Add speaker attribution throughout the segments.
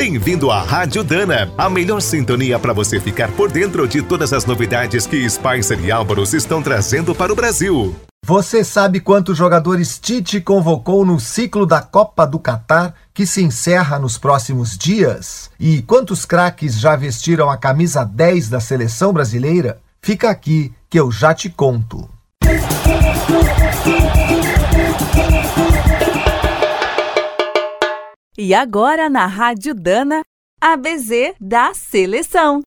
Speaker 1: Bem-vindo à Rádio Dana, a melhor sintonia para você ficar por dentro de todas as novidades que Spicer e Álvaros estão trazendo para o Brasil.
Speaker 2: Você sabe quantos jogadores Tite convocou no ciclo da Copa do Catar, que se encerra nos próximos dias? E quantos craques já vestiram a camisa 10 da seleção brasileira? Fica aqui que eu já te conto.
Speaker 3: E agora na Rádio Dana, ABZ da Seleção.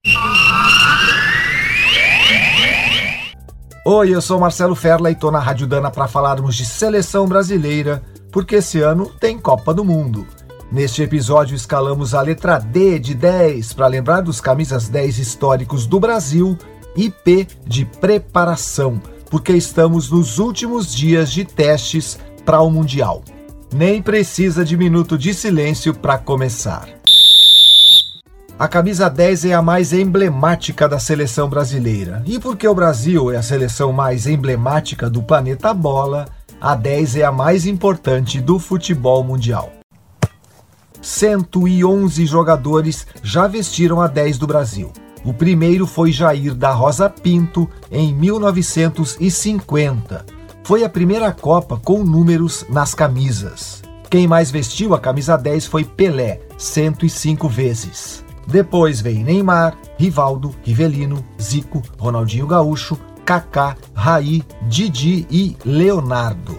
Speaker 2: Oi, eu sou Marcelo Ferla e tô na Rádio Dana para falarmos de seleção brasileira, porque esse ano tem Copa do Mundo. Neste episódio escalamos a letra D de 10 para lembrar dos camisas 10 históricos do Brasil e P de preparação, porque estamos nos últimos dias de testes para o Mundial. Nem precisa de minuto de silêncio para começar. A camisa 10 é a mais emblemática da seleção brasileira. E porque o Brasil é a seleção mais emblemática do planeta bola, a 10 é a mais importante do futebol mundial. 111 jogadores já vestiram a 10 do Brasil. O primeiro foi Jair da Rosa Pinto em 1950 foi a primeira Copa com números nas camisas. Quem mais vestiu a camisa 10 foi Pelé, 105 vezes. Depois vem Neymar, Rivaldo, Rivelino, Zico, Ronaldinho Gaúcho, Kaká, Raí, Didi e Leonardo.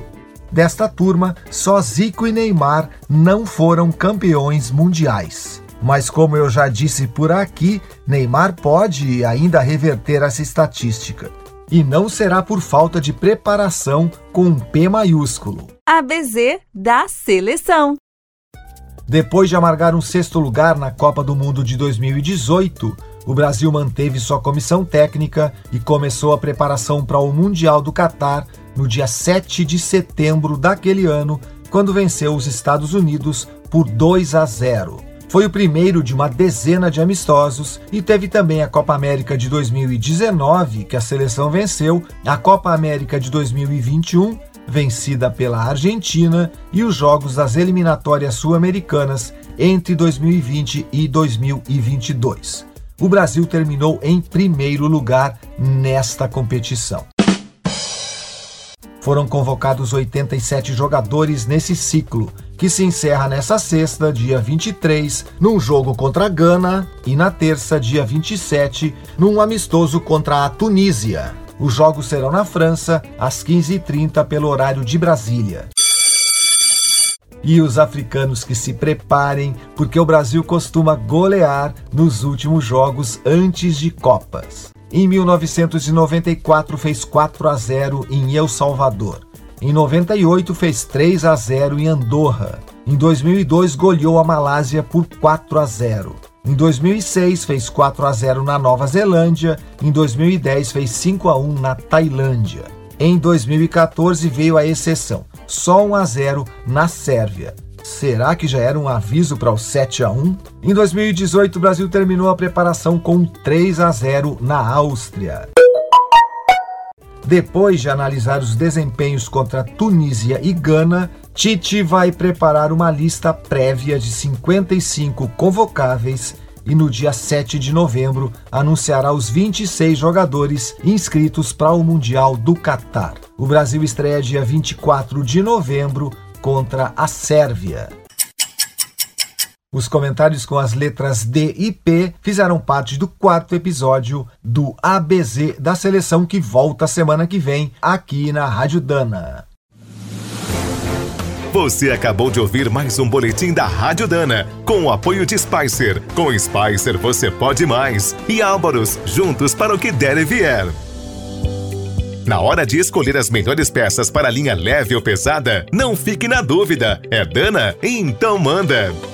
Speaker 2: Desta turma, só Zico e Neymar não foram campeões mundiais. Mas como eu já disse por aqui, Neymar pode ainda reverter essa estatística e não será por falta de preparação com um P maiúsculo.
Speaker 3: ABZ da seleção.
Speaker 2: Depois de amargar um sexto lugar na Copa do Mundo de 2018, o Brasil manteve sua comissão técnica e começou a preparação para o Mundial do Catar no dia 7 de setembro daquele ano, quando venceu os Estados Unidos por 2 a 0. Foi o primeiro de uma dezena de amistosos e teve também a Copa América de 2019, que a seleção venceu, a Copa América de 2021, vencida pela Argentina, e os jogos das eliminatórias sul-americanas entre 2020 e 2022. O Brasil terminou em primeiro lugar nesta competição. Foram convocados 87 jogadores nesse ciclo, que se encerra nessa sexta, dia 23, num jogo contra a Gana, e na terça, dia 27, num amistoso contra a Tunísia. Os jogos serão na França, às 15h30, pelo horário de Brasília. E os africanos que se preparem, porque o Brasil costuma golear nos últimos jogos antes de Copas. Em 1994 fez 4 a 0 em El Salvador. Em 98 fez 3 a 0 em Andorra. Em 2002 goleou a Malásia por 4 a 0. Em 2006 fez 4 a 0 na Nova Zelândia, em 2010 fez 5 a 1 na Tailândia. Em 2014 veio a exceção, só 1 a 0 na Sérvia. Será que já era um aviso para o 7 a 1? Em 2018, o Brasil terminou a preparação com 3 a 0 na Áustria. Depois de analisar os desempenhos contra Tunísia e Gana, Tite vai preparar uma lista prévia de 55 convocáveis e no dia 7 de novembro anunciará os 26 jogadores inscritos para o Mundial do Catar. O Brasil estreia dia 24 de novembro contra a Sérvia. Os comentários com as letras D e P fizeram parte do quarto episódio do ABZ da seleção que volta semana que vem aqui na Rádio Dana.
Speaker 1: Você acabou de ouvir mais um boletim da Rádio Dana, com o apoio de Spicer. Com Spicer você pode mais. E Álvaros, juntos para o que der e vier. Na hora de escolher as melhores peças para a linha leve ou pesada, não fique na dúvida. É Dana? Então manda!